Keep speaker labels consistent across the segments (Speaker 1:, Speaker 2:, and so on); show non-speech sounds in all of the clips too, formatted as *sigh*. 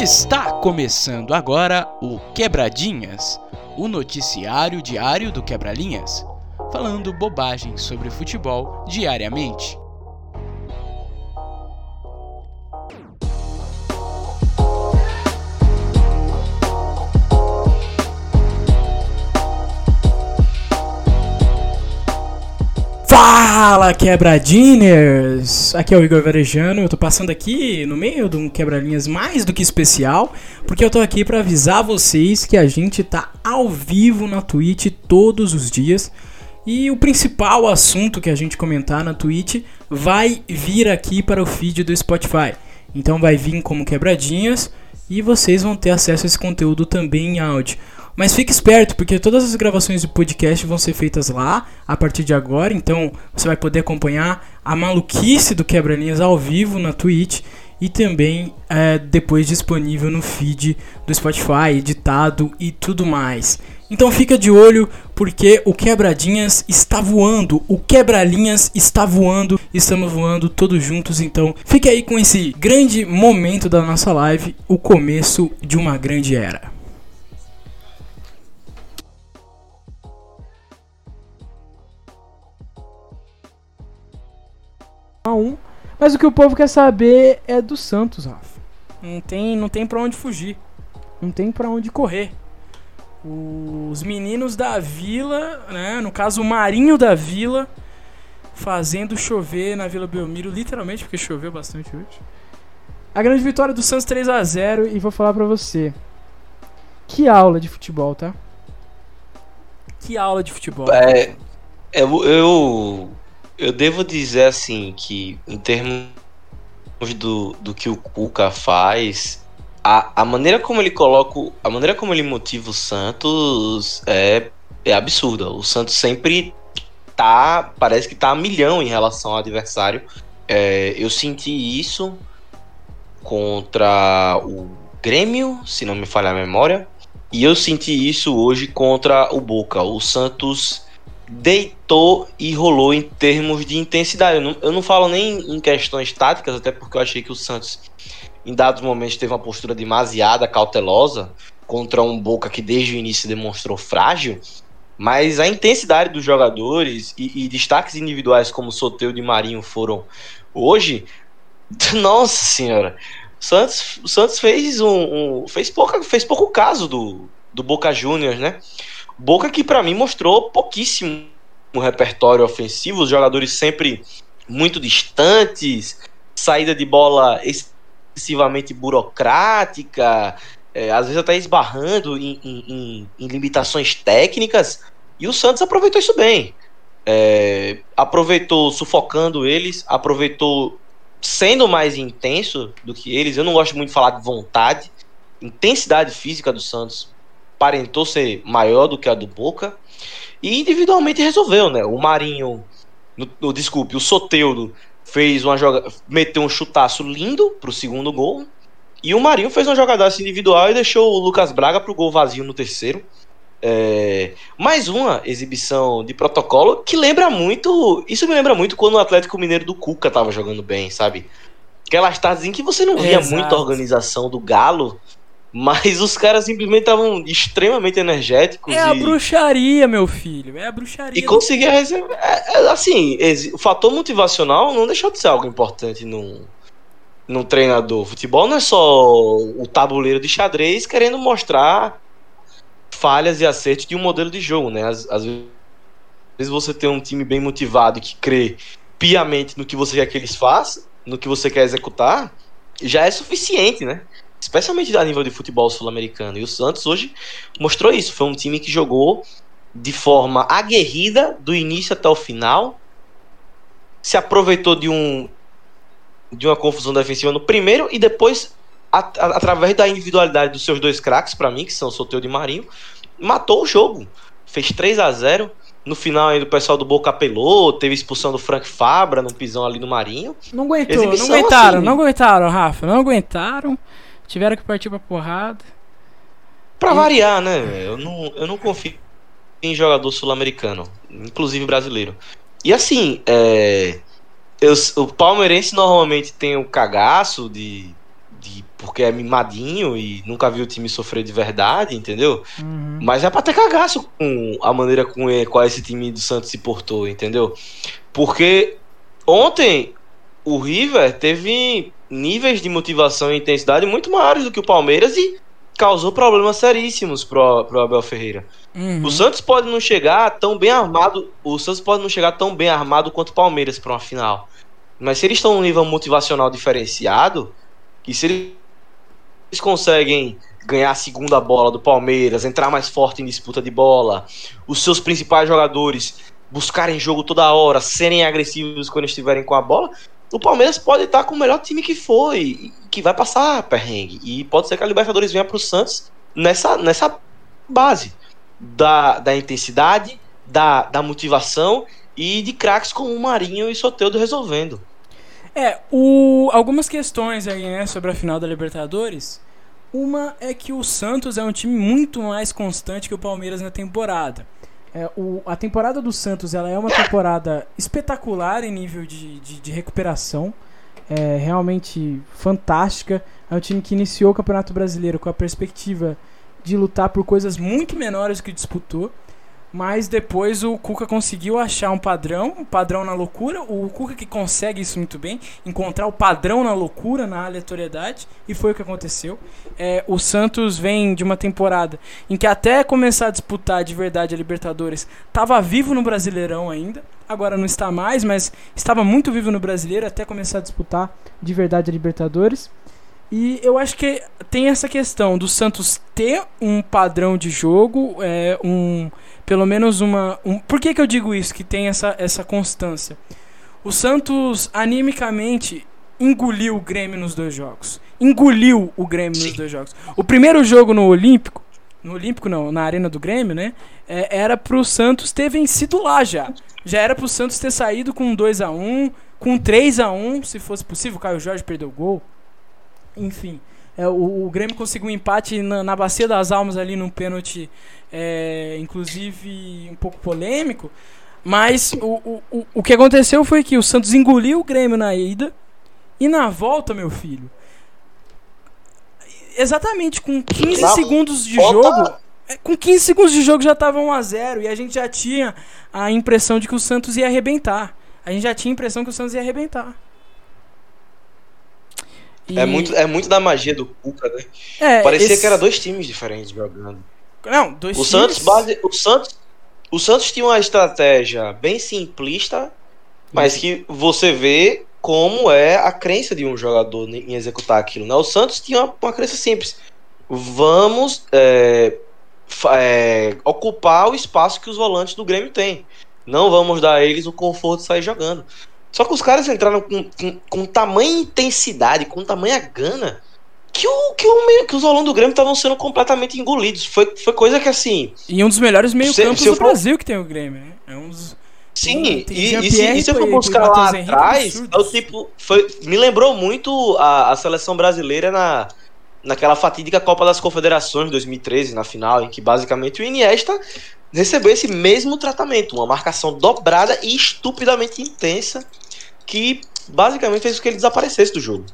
Speaker 1: Está começando agora o Quebradinhas, o noticiário diário do Quebralinhas, falando bobagem sobre futebol diariamente.
Speaker 2: Fala quebradinhas! Aqui é o Igor Varejano, eu tô passando aqui no meio de um quebra-linhas mais do que especial, porque eu tô aqui para avisar vocês que a gente tá ao vivo na Twitch todos os dias. E o principal assunto que a gente comentar na Twitch vai vir aqui para o feed do Spotify. Então vai vir como quebradinhas e vocês vão ter acesso a esse conteúdo também em áudio. Mas fique esperto, porque todas as gravações do podcast vão ser feitas lá a partir de agora. Então você vai poder acompanhar a maluquice do Quebra-Linhas ao vivo na Twitch e também é, depois disponível no feed do Spotify, editado e tudo mais. Então fica de olho porque o Quebradinhas está voando, o Quebralinhas está voando, estamos voando todos juntos. Então fique aí com esse grande momento da nossa live, o começo de uma grande era. A um. Mas o que o povo quer saber é do Santos, Rafa. Não tem, não tem para onde fugir. Não tem para onde correr. Os meninos da Vila, né, no caso o Marinho da Vila, fazendo chover na Vila Belmiro, literalmente, porque choveu bastante hoje. A grande vitória do Santos 3 a 0 e vou falar para você. Que aula de futebol, tá? Que aula de futebol.
Speaker 3: É, eu, eu eu devo dizer assim que em termos do, do que o Cuca faz, a, a maneira como ele coloca, a maneira como ele motiva o Santos é, é absurda. O Santos sempre tá, parece que tá a milhão em relação ao adversário. É, eu senti isso contra o Grêmio, se não me falha a memória, e eu senti isso hoje contra o Boca. O Santos deitou e rolou em termos de intensidade. Eu não, eu não falo nem em questões táticas, até porque eu achei que o Santos, em dados momentos, teve uma postura demasiada cautelosa contra um Boca que desde o início demonstrou frágil. Mas a intensidade dos jogadores e, e destaques individuais como Soteu de Marinho foram hoje, *laughs* nossa senhora, o Santos, o Santos fez um, um fez, pouca, fez pouco caso do, do Boca Juniors, né? Boca que para mim mostrou pouquíssimo repertório ofensivo, os jogadores sempre muito distantes, saída de bola excessivamente burocrática, é, às vezes até esbarrando em, em, em, limitações técnicas, e o Santos aproveitou isso bem. É, aproveitou sufocando eles, aproveitou sendo mais intenso do que eles. Eu não gosto muito de falar de vontade, intensidade física do Santos aparentou ser maior do que a do Boca. E individualmente resolveu, né? O Marinho, no, no, desculpe, o Soteudo fez uma joga, meteu um chutaço lindo pro segundo gol. E o Marinho fez uma jogadaça individual e deixou o Lucas Braga pro gol vazio no terceiro. É, mais uma exibição de protocolo que lembra muito. Isso me lembra muito quando o Atlético Mineiro do Cuca tava jogando bem, sabe? Aquelas tardes em que você não via Exato. muita organização do Galo mas os caras simplesmente estavam extremamente energéticos.
Speaker 2: É
Speaker 3: e...
Speaker 2: a bruxaria, meu filho. É a bruxaria.
Speaker 3: E conseguia. É, é, assim, o fator motivacional não deixou de ser algo importante num, num treinador. Futebol não é só o tabuleiro de xadrez querendo mostrar falhas e acertos de um modelo de jogo, né? Às, às vezes você tem um time bem motivado que crê piamente no que você quer que eles façam, no que você quer executar, já é suficiente, né? Especialmente a nível de futebol sul-americano. E o Santos hoje mostrou isso. Foi um time que jogou de forma aguerrida do início até o final. Se aproveitou de um de uma confusão defensiva no primeiro e depois através da individualidade dos seus dois craques para mim, que são o Soteu e Marinho, matou o jogo. Fez 3 a 0 no final ainda o pessoal do Boca apelou, teve expulsão do Frank Fabra no pisão ali no Marinho.
Speaker 2: Não aguentou, Exibição, não aguentaram, assim, não aguentaram, Rafa, não aguentaram. Tiveram que partir pra porrada.
Speaker 3: Pra e... variar, né? Eu não, eu não confio em jogador sul-americano, inclusive brasileiro. E assim, é, eu, o palmeirense normalmente tem o cagaço de, de porque é mimadinho e nunca viu o time sofrer de verdade, entendeu?
Speaker 2: Uhum.
Speaker 3: Mas é pra ter cagaço com a maneira com qual esse time do Santos se portou, entendeu? Porque ontem o River teve níveis de motivação e intensidade muito maiores do que o Palmeiras e causou problemas seríssimos pro, pro Abel Ferreira.
Speaker 2: Uhum.
Speaker 3: O Santos pode não chegar tão bem armado, o Santos pode não chegar tão bem armado quanto o Palmeiras para uma final. Mas se eles estão num nível motivacional diferenciado, e se eles conseguem ganhar a segunda bola do Palmeiras, entrar mais forte em disputa de bola, os seus principais jogadores buscarem jogo toda hora, serem agressivos quando estiverem com a bola, o Palmeiras pode estar com o melhor time que foi, que vai passar perrengue. E pode ser que a Libertadores venha para o Santos nessa, nessa base da, da intensidade, da, da motivação e de craques como o Marinho e Soteudo resolvendo.
Speaker 2: É, o, algumas questões aí, né, sobre a final da Libertadores. Uma é que o Santos é um time muito mais constante que o Palmeiras na temporada. É, o, a temporada do Santos ela é uma temporada espetacular em nível de, de, de recuperação. É realmente fantástica. É um time que iniciou o Campeonato Brasileiro com a perspectiva de lutar por coisas muito menores que disputou. Mas depois o Cuca conseguiu achar um padrão, um padrão na loucura. O Cuca que consegue isso muito bem, encontrar o padrão na loucura, na aleatoriedade, e foi o que aconteceu. É, o Santos vem de uma temporada em que até começar a disputar de verdade a Libertadores, estava vivo no Brasileirão ainda. Agora não está mais, mas estava muito vivo no Brasileiro até começar a disputar de verdade a Libertadores. E eu acho que tem essa questão do Santos ter um padrão de jogo, é, um pelo menos uma. Um, por que, que eu digo isso? Que tem essa, essa constância. O Santos, animicamente, engoliu o Grêmio nos dois jogos. Engoliu o Grêmio nos dois jogos. O primeiro jogo no Olímpico, no Olímpico não, na Arena do Grêmio, né? É, era pro Santos ter vencido lá já. Já era pro Santos ter saído com 2 a 1 com 3 a 1 se fosse possível. O Caio Jorge perdeu o gol. Enfim. É, o, o, Grêmio conseguiu um empate na, na Bacia das Almas ali num pênalti, é, inclusive um pouco polêmico. Mas o, o, o que aconteceu foi que o Santos engoliu o Grêmio na ida e na volta, meu filho. Exatamente com 15 na segundos de volta... jogo. É, com 15 segundos de jogo já estava 1 a 0 e a gente já tinha a impressão de que o Santos ia arrebentar. A gente já tinha a impressão que o Santos ia arrebentar.
Speaker 3: E... É, muito, é muito da magia do Cuca, né? É, Parecia esse... que era dois times diferentes jogando.
Speaker 2: Não, dois
Speaker 3: o
Speaker 2: times...
Speaker 3: Santos base, o Santos o Santos tinha uma estratégia bem simplista, mas que você vê como é a crença de um jogador em executar aquilo. Né? O Santos tinha uma, uma crença simples. Vamos é, é, ocupar o espaço que os volantes do Grêmio têm. Não vamos dar a eles o conforto de sair jogando. Só que os caras entraram com, com, com tamanha intensidade, com tamanha gana, que, o, que, o, que os alunos do Grêmio estavam sendo completamente engolidos. Foi, foi coisa que assim.
Speaker 2: E um dos melhores meio-campos do for... Brasil que tem o Grêmio, né? É um dos.
Speaker 3: Sim, tem, tem e, e, se, e se eu for buscar lá atrás, é o tipo, foi, me lembrou muito a, a seleção brasileira na, naquela fatídica Copa das Confederações de 2013, na final, em que basicamente o Iniesta recebeu esse mesmo tratamento, uma marcação dobrada e estupidamente intensa, que basicamente fez com que ele desaparecesse do jogo.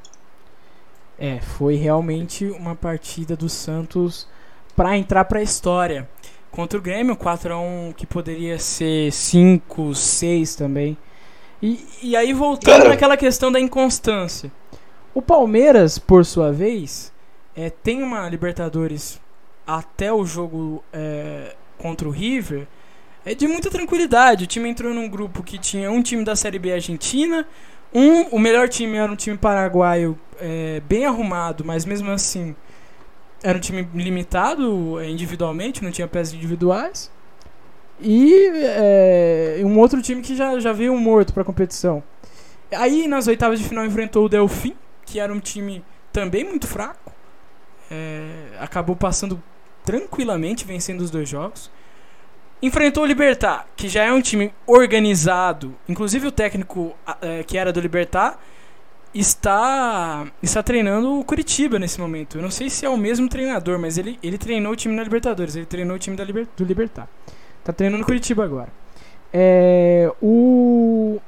Speaker 2: É, foi realmente uma partida do Santos para entrar para a história. Contra o Grêmio, 4 a 1 que poderia ser 5, 6 também. E, e aí voltando naquela questão da inconstância. O Palmeiras, por sua vez, é, tem uma Libertadores até o jogo é, contra o River é de muita tranquilidade. O time entrou num grupo que tinha um time da Série B Argentina, um, o melhor time era um time paraguaio é, bem arrumado, mas mesmo assim era um time limitado é, individualmente, não tinha peças individuais. E é, um outro time que já, já veio morto para a competição. Aí nas oitavas de final enfrentou o Delfim, que era um time também muito fraco. É, acabou passando tranquilamente, vencendo os dois jogos. Enfrentou o Libertar, que já é um time organizado. Inclusive o técnico é, que era do Libertar está está treinando o Curitiba nesse momento. Eu não sei se é o mesmo treinador, mas ele, ele treinou o time na Libertadores. Ele treinou o time da Liber, do Libertar. Tá treinando o Curitiba agora. É, o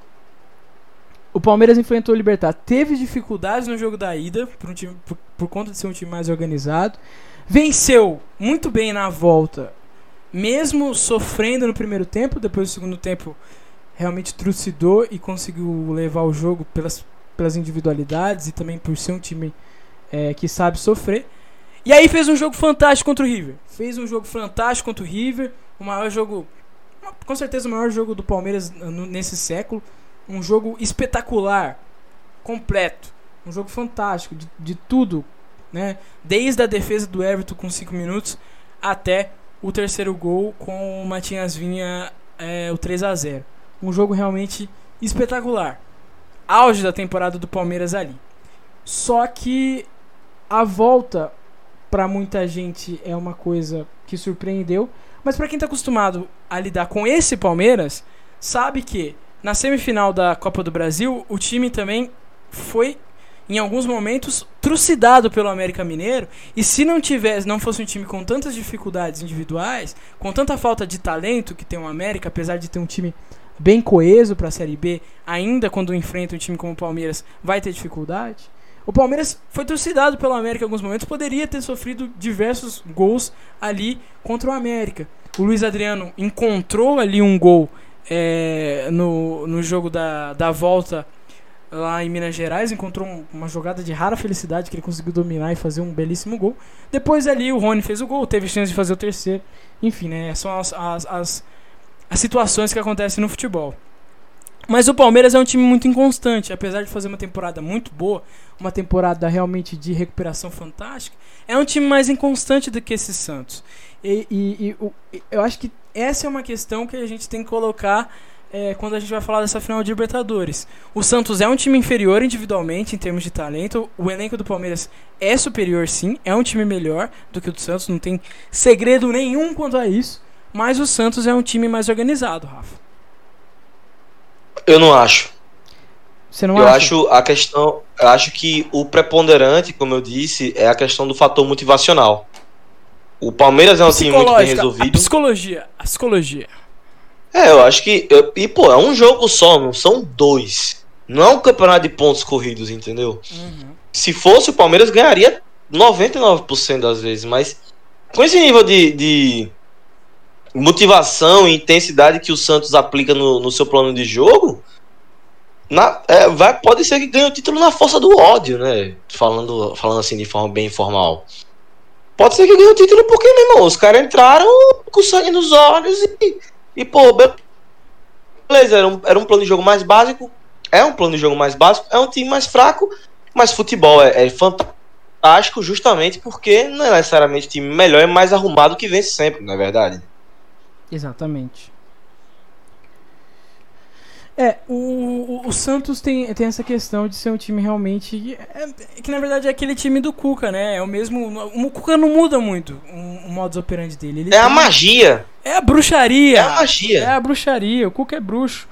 Speaker 2: o Palmeiras enfrentou o Libertar. Teve dificuldades no jogo da ida, por, um time, por, por conta de ser um time mais organizado. Venceu muito bem na volta, mesmo sofrendo no primeiro tempo. Depois do segundo tempo, realmente trucidou e conseguiu levar o jogo pelas, pelas individualidades e também por ser um time é, que sabe sofrer. E aí fez um jogo fantástico contra o River. Fez um jogo fantástico contra o River. O maior jogo, com certeza o maior jogo do Palmeiras nesse século um jogo espetacular, completo, um jogo fantástico de, de tudo, né? Desde a defesa do Everton com 5 minutos até o terceiro gol com o Matias Vinha é, o 3 a 0. Um jogo realmente espetacular. Auge da temporada do Palmeiras ali. Só que a volta para muita gente é uma coisa que surpreendeu, mas para quem está acostumado a lidar com esse Palmeiras, sabe que na semifinal da Copa do Brasil, o time também foi em alguns momentos trucidado pelo América Mineiro e se não tivesse, não fosse um time com tantas dificuldades individuais, com tanta falta de talento que tem o América, apesar de ter um time bem coeso para a Série B, ainda quando enfrenta um time como o Palmeiras, vai ter dificuldade. O Palmeiras foi trucidado pelo América em alguns momentos, poderia ter sofrido diversos gols ali contra o América. O Luiz Adriano encontrou ali um gol é, no, no jogo da, da volta lá em Minas Gerais, encontrou um, uma jogada de rara felicidade que ele conseguiu dominar e fazer um belíssimo gol. Depois ali o Rony fez o gol, teve chance de fazer o terceiro. Enfim, né, são as, as, as, as situações que acontecem no futebol. Mas o Palmeiras é um time muito inconstante, apesar de fazer uma temporada muito boa, uma temporada realmente de recuperação fantástica, é um time mais inconstante do que esse Santos. E, e, e eu acho que essa é uma questão que a gente tem que colocar é, quando a gente vai falar dessa final de Libertadores. O Santos é um time inferior individualmente em termos de talento. O elenco do Palmeiras é superior, sim. É um time melhor do que o do Santos. Não tem segredo nenhum quanto a isso. Mas o Santos é um time mais organizado, Rafa.
Speaker 3: Eu não acho.
Speaker 2: Você não
Speaker 3: eu
Speaker 2: acha?
Speaker 3: acho a questão. Eu acho que o preponderante, como eu disse, é a questão do fator motivacional. O Palmeiras é um time muito bem resolvido. A
Speaker 2: psicologia, a psicologia.
Speaker 3: É, eu acho que. Eu, e, pô, é um jogo só, não são dois. Não é um campeonato de pontos corridos, entendeu? Uhum. Se fosse, o Palmeiras ganharia 99% das vezes, mas com esse nível de, de motivação e intensidade que o Santos aplica no, no seu plano de jogo, na, é, vai, pode ser que ganhe o título na força do ódio, né? Falando, falando assim de forma bem informal. Pode ser que ganhe o título porque, meu irmão, os caras entraram com sangue nos olhos e, e pô, beleza, era um, era um plano de jogo mais básico, é um plano de jogo mais básico, é um time mais fraco, mas futebol é, é fantástico justamente porque não é necessariamente time melhor, é mais arrumado que vence sempre, não é verdade?
Speaker 2: Exatamente. É, o, o, Santos tem, tem essa questão de ser um time realmente. É, que na verdade é aquele time do Cuca, né? É o mesmo. O Cuca não muda muito o, o modus operandi dele. Ele
Speaker 3: é a magia.
Speaker 2: É a bruxaria. É
Speaker 3: a magia.
Speaker 2: É a bruxaria. O Cuca é bruxo.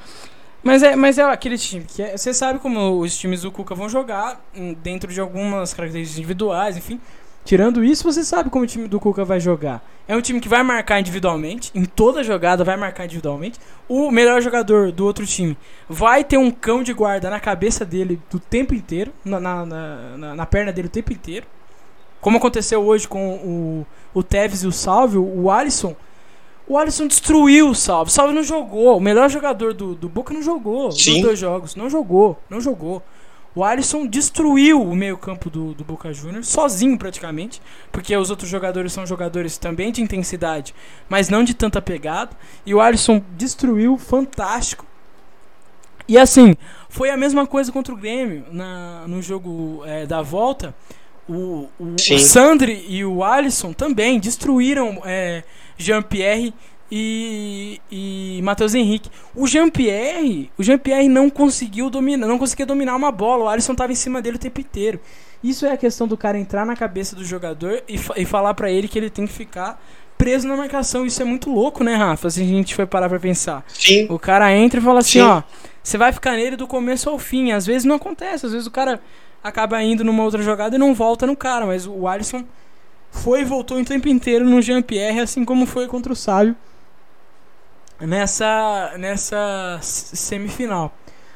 Speaker 2: Mas é, mas é aquele time que é, você sabe como os times do Cuca vão jogar hum, dentro de algumas características individuais, enfim. Tirando isso, você sabe como o time do Cuca vai jogar. É um time que vai marcar individualmente, em toda jogada vai marcar individualmente. O melhor jogador do outro time vai ter um cão de guarda na cabeça dele do tempo inteiro, na, na, na, na perna dele o tempo inteiro. Como aconteceu hoje com o, o Tevez e o Salvio, o Alisson. O Alisson destruiu o Salvio. O Salvio não jogou. O melhor jogador do, do Boca não jogou Sim. nos dois jogos. Não jogou, não jogou. O Alisson destruiu o meio-campo do, do Boca Juniors, sozinho praticamente, porque os outros jogadores são jogadores também de intensidade, mas não de tanta pegada. E o Alisson destruiu, fantástico. E assim, foi a mesma coisa contra o Grêmio na, no jogo é, da volta. O, o, o, Sandri e o Alisson também destruíram é, Jean-Pierre e, e Matheus Henrique. O Jean-Pierre, o Jean-Pierre não conseguiu dominar, não conseguia dominar uma bola. O Alisson estava em cima dele o tempo inteiro. Isso é a questão do cara entrar na cabeça do jogador e, e falar para ele que ele tem que ficar preso na marcação. Isso é muito louco, né, Rafa? Se a gente for parar pra pensar.
Speaker 3: Sim.
Speaker 2: O cara entra e fala assim, Sim. ó, você vai ficar nele do começo ao fim. Às vezes não acontece, às vezes o cara acaba indo numa outra jogada e não volta no cara, mas o Alisson foi e voltou o tempo inteiro no Jean-Pierre, assim como foi contra o Sábio nessa, nessa semifinal.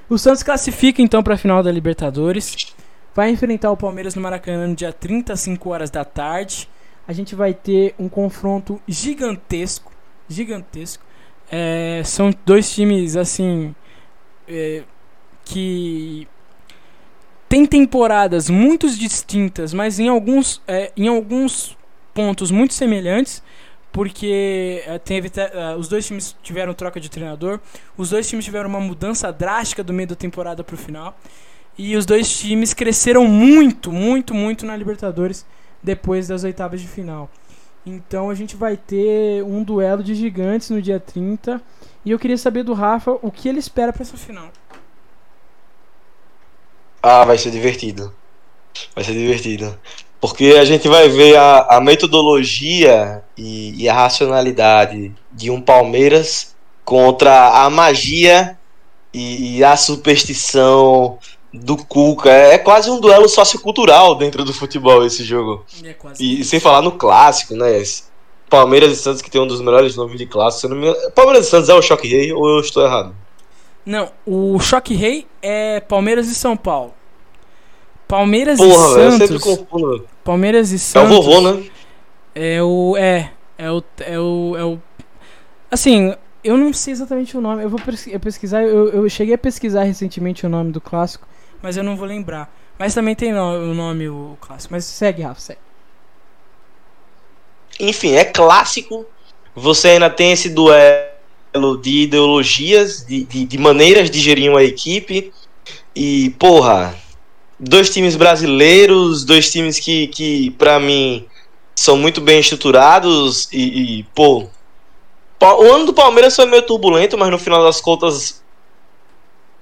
Speaker 2: O Santos classifica então para a final da Libertadores. Vai enfrentar o Palmeiras no Maracanã no dia 30 às 5 horas da tarde. A gente vai ter um confronto gigantesco, gigantesco. É, são dois times assim é, que tem temporadas muito distintas, mas em alguns, é, em alguns pontos muito semelhantes, porque é, teve, é, os dois times tiveram troca de treinador, os dois times tiveram uma mudança drástica do meio da temporada para o final, e os dois times cresceram muito, muito, muito na Libertadores depois das oitavas de final. Então a gente vai ter um duelo de gigantes no dia 30, e eu queria saber do Rafa o que ele espera para essa final.
Speaker 3: Ah, vai ser divertido. Vai ser divertido. Porque a gente vai ver a, a metodologia e, e, a racionalidade de um Palmeiras contra a magia e, e a superstição do Cuca. É, é, quase um duelo sociocultural dentro do futebol esse jogo. É e, sem falar no clássico, né? Palmeiras e Santos, que tem um dos melhores nomes de clássico. Me... Palmeiras e Santos é o Choque Rei ou eu estou errado?
Speaker 2: Não, o Choque Rei é Palmeiras e São Paulo. Palmeiras
Speaker 3: Porra,
Speaker 2: e Santos.
Speaker 3: Eu sempre confundo.
Speaker 2: Palmeiras e Santos.
Speaker 3: É o vovô, né?
Speaker 2: É o. É. É o. É o. É o assim, eu não sei exatamente o nome. Eu vou pesquisar. Eu, eu cheguei a pesquisar recentemente o nome do clássico, mas eu não vou lembrar. Mas também tem o nome o clássico. Mas segue, Rafa, segue.
Speaker 3: Enfim, é clássico. Você ainda tem esse duelo de ideologias, de, de, de maneiras de gerir uma equipe. E, porra, dois times brasileiros, dois times que, que para mim, são muito bem estruturados. E, e, pô, o ano do Palmeiras foi meio turbulento, mas no final das contas,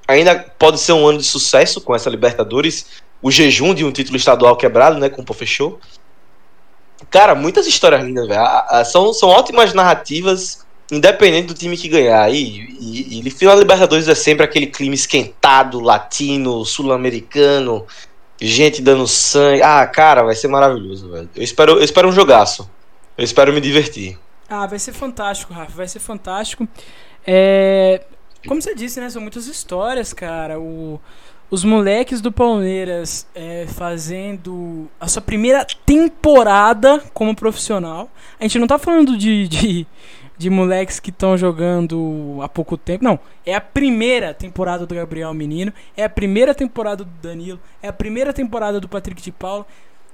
Speaker 3: ainda pode ser um ano de sucesso com essa Libertadores. O jejum de um título estadual quebrado, né, com o fechou. Cara, muitas histórias lindas, velho. São, são ótimas narrativas independente do time que ganhar. E, e, e final Libertadores é sempre aquele clima esquentado, latino, sul-americano, gente dando sangue. Ah, cara, vai ser maravilhoso, velho. Eu espero, eu espero um jogaço. Eu espero me divertir.
Speaker 2: Ah, vai ser fantástico, Rafa. Vai ser fantástico. É... Como você disse, né? São muitas histórias, cara. O... Os moleques do Palmeiras é, fazendo a sua primeira temporada como profissional. A gente não tá falando de, de de moleques que estão jogando há pouco tempo. Não, é a primeira temporada do Gabriel Menino, é a primeira temporada do Danilo, é a primeira temporada do Patrick de Paulo,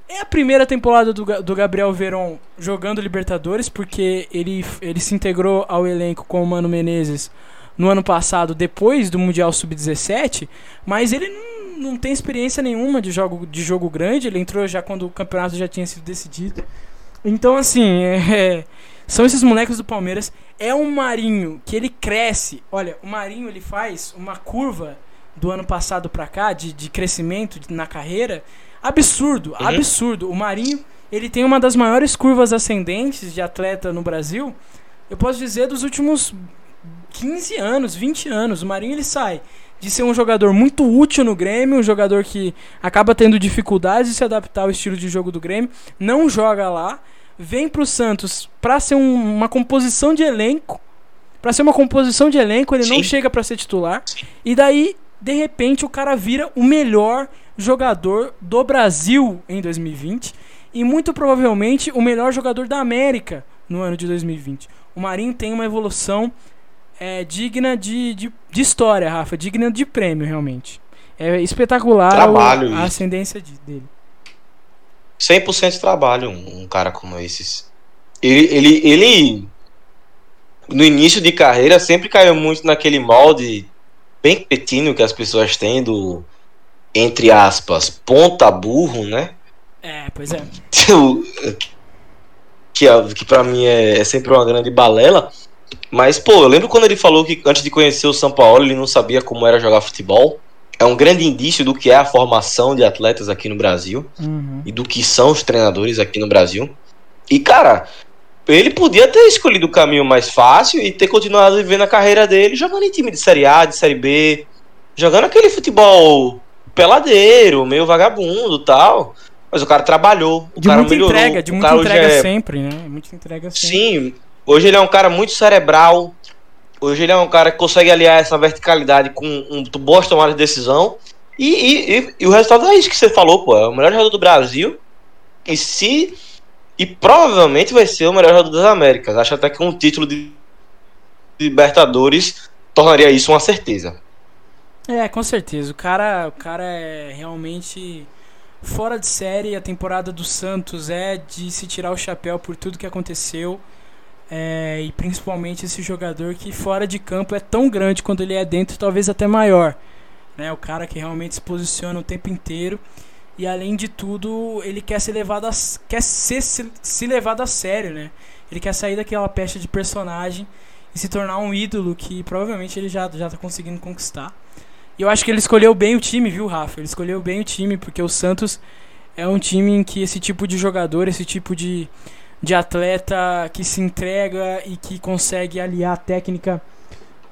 Speaker 2: é a primeira temporada do, do Gabriel Veron jogando Libertadores, porque ele, ele se integrou ao elenco com o Mano Menezes no ano passado, depois do Mundial Sub-17, mas ele não, não tem experiência nenhuma de jogo, de jogo grande, ele entrou já quando o campeonato já tinha sido decidido. Então, assim, *laughs* é, são esses moleques do Palmeiras. É um Marinho que ele cresce. Olha, o Marinho ele faz uma curva do ano passado pra cá de, de crescimento na carreira absurdo, uhum. absurdo. O Marinho ele tem uma das maiores curvas ascendentes de atleta no Brasil. Eu posso dizer dos últimos 15 anos, 20 anos. O Marinho ele sai de ser um jogador muito útil no Grêmio, um jogador que acaba tendo dificuldades de se adaptar ao estilo de jogo do Grêmio, não joga lá vem pro Santos pra ser um, uma composição de elenco. Pra ser uma composição de elenco, ele Sim. não chega para ser titular. Sim. E daí, de repente, o cara vira o melhor jogador do Brasil em 2020. E muito provavelmente o melhor jogador da América no ano de 2020. O Marinho tem uma evolução é, digna de, de, de história, Rafa. Digna de prêmio, realmente. É espetacular
Speaker 3: Trabalho,
Speaker 2: a, a ascendência de, dele.
Speaker 3: 100% de trabalho um, um, cara como esses. Ele, ele, ele, no início de carreira, sempre caiu muito naquele molde bem petino que as pessoas têm do, entre aspas, ponta burro, né?
Speaker 2: É, pois é. *laughs*
Speaker 3: que, que pra mim é, é sempre uma grande balela. Mas, pô, eu lembro quando ele falou que antes de conhecer o São Paulo ele não sabia como era jogar futebol é um grande indício do que é a formação de atletas aqui no Brasil uhum. e do que são os treinadores aqui no Brasil. E, cara, ele podia ter escolhido o caminho mais fácil e ter continuado vivendo a carreira dele jogando em time de Série A, de Série B, jogando aquele futebol peladeiro, meio vagabundo tal. Mas o cara trabalhou, o
Speaker 2: de
Speaker 3: cara
Speaker 2: muita
Speaker 3: melhorou.
Speaker 2: Entrega, de muita entrega é... sempre, né? Muita entrega sempre.
Speaker 3: Sim, hoje ele é um cara muito cerebral, Hoje ele é um cara que consegue aliar essa verticalidade com um, boas tomadas de decisão. E, e, e, e, o resultado é isso que você falou, pô. É o melhor jogador do Brasil. E se. E provavelmente vai ser o melhor jogador das Américas. Acho até que um título de Libertadores tornaria isso uma certeza.
Speaker 2: É, com certeza. O cara, o cara é realmente fora de série. A temporada do Santos é de se tirar o chapéu por tudo que aconteceu. É, e principalmente esse jogador que fora de campo é tão grande quando ele é dentro, talvez até maior. Né? O cara que realmente se posiciona o tempo inteiro. E além de tudo, ele quer ser levado a, quer ser se, se levado a sério, né? Ele quer sair daquela pecha de personagem e se tornar um ídolo que provavelmente ele já já tá conseguindo conquistar. E eu acho que ele escolheu bem o time, viu, Rafa? Ele escolheu bem o time porque o Santos é um time em que esse tipo de jogador, esse tipo de de atleta que se entrega e que consegue aliar a técnica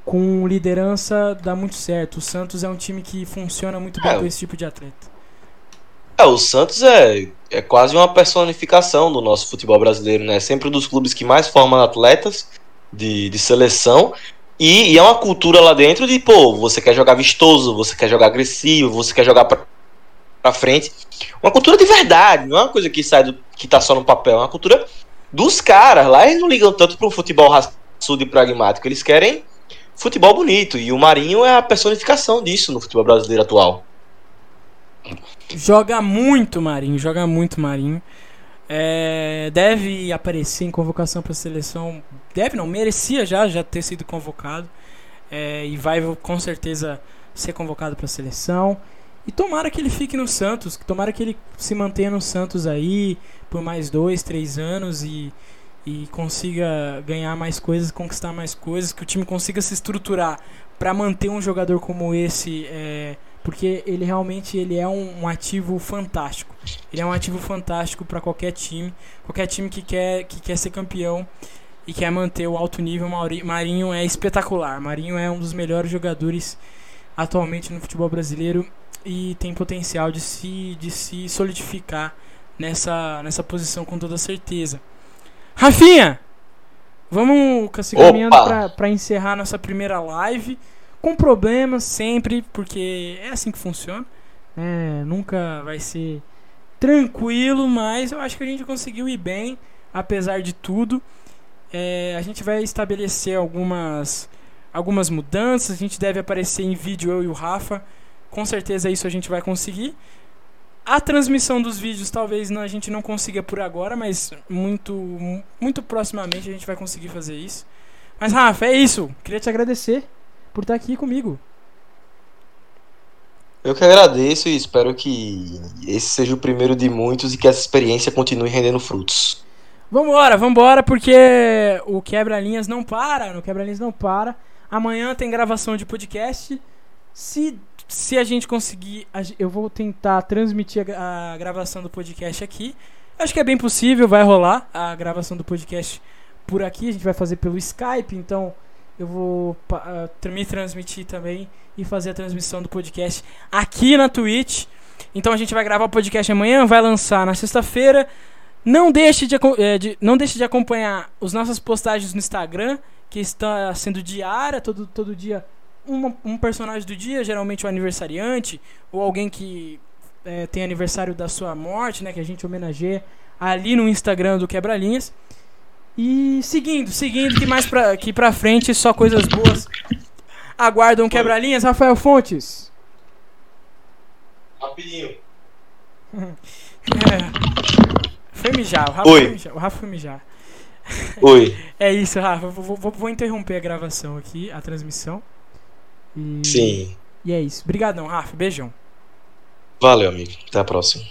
Speaker 2: com liderança dá muito certo. O Santos é um time que funciona muito bem é, com esse tipo de atleta.
Speaker 3: É, o Santos é, é quase uma personificação do nosso futebol brasileiro, né? Sempre um dos clubes que mais formam atletas de, de seleção. E, e, é uma cultura lá dentro de, pô, você quer jogar vistoso, você quer jogar agressivo, você quer jogar pra, pra frente. Uma cultura de verdade, não é uma coisa que sai do, que tá só no papel, é uma cultura dos caras. Lá eles não ligam tanto para um futebol raçudo e pragmático, eles querem futebol bonito. E o Marinho é a personificação disso no futebol brasileiro atual.
Speaker 2: Joga muito Marinho, joga muito Marinho. É, deve aparecer em convocação para a seleção. Deve não, merecia já, já ter sido convocado. É, e vai com certeza ser convocado para a seleção. E tomara que ele fique no Santos, tomara que ele se mantenha no Santos aí por mais dois, três anos e, e consiga ganhar mais coisas, conquistar mais coisas, que o time consiga se estruturar para manter um jogador como esse, é, porque ele realmente ele é um, um, ativo fantástico. Ele é um ativo fantástico para qualquer time, qualquer time que quer que quer ser campeão e quer manter o alto nível. Marinho é espetacular. Marinho é um dos melhores jogadores atualmente no futebol brasileiro e tem potencial de se, de se solidificar nessa, nessa posição com toda certeza. Rafinha! Vamos se caminhando para encerrar nossa primeira live. Com problemas sempre, porque é assim que funciona. É, nunca vai ser tranquilo, mas eu acho que a gente conseguiu ir bem, apesar de tudo. É, a gente vai estabelecer algumas, algumas mudanças. A gente deve aparecer em vídeo, eu e o Rafa com certeza isso a gente vai conseguir. A transmissão dos vídeos talvez a gente não consiga por agora, mas muito, muito proximamente a gente vai conseguir fazer isso. Mas Rafa, é isso. Queria te agradecer por estar aqui comigo.
Speaker 3: Eu que agradeço e espero que esse seja o primeiro de muitos e que essa experiência continue rendendo frutos.
Speaker 2: Vambora, vambora, porque o Quebra-Linhas não para, no Quebra-Linhas não para. Amanhã tem gravação de podcast. Se se a gente conseguir, eu vou tentar transmitir a, gravação do podcast aqui. Acho que é bem possível, vai rolar a gravação do podcast por aqui. A gente vai fazer pelo Skype, então eu vou uh, me transmitir também e fazer a transmissão do podcast aqui na Twitch. Então a gente vai gravar o podcast amanhã, vai lançar na sexta-feira. Não deixe de, é, de, não deixe de acompanhar as nossas postagens no Instagram, que está sendo diária, todo, todo dia uma, um personagem do dia, geralmente o aniversariante, ou alguém que é, tem aniversário da sua morte, né? Que a gente homenageia ali no Instagram do Quebra-Linhas. E seguindo, seguindo, que mais pra, que pra frente só coisas boas aguardam Quebra-Linhas. Rafael Fontes.
Speaker 3: Rapidinho. *laughs*
Speaker 2: é. Foi mijar, o Rafa
Speaker 3: Oi.
Speaker 2: foi mijar. O Rafa foi mijar.
Speaker 3: Oi. *laughs*
Speaker 2: é isso, Rafa. Vou, vou, vou interromper a gravação aqui, a transmissão.
Speaker 3: E... Sim.
Speaker 2: E é isso. Obrigadão, Rafa. Beijão.
Speaker 3: Valeu, amigo. Até a próxima.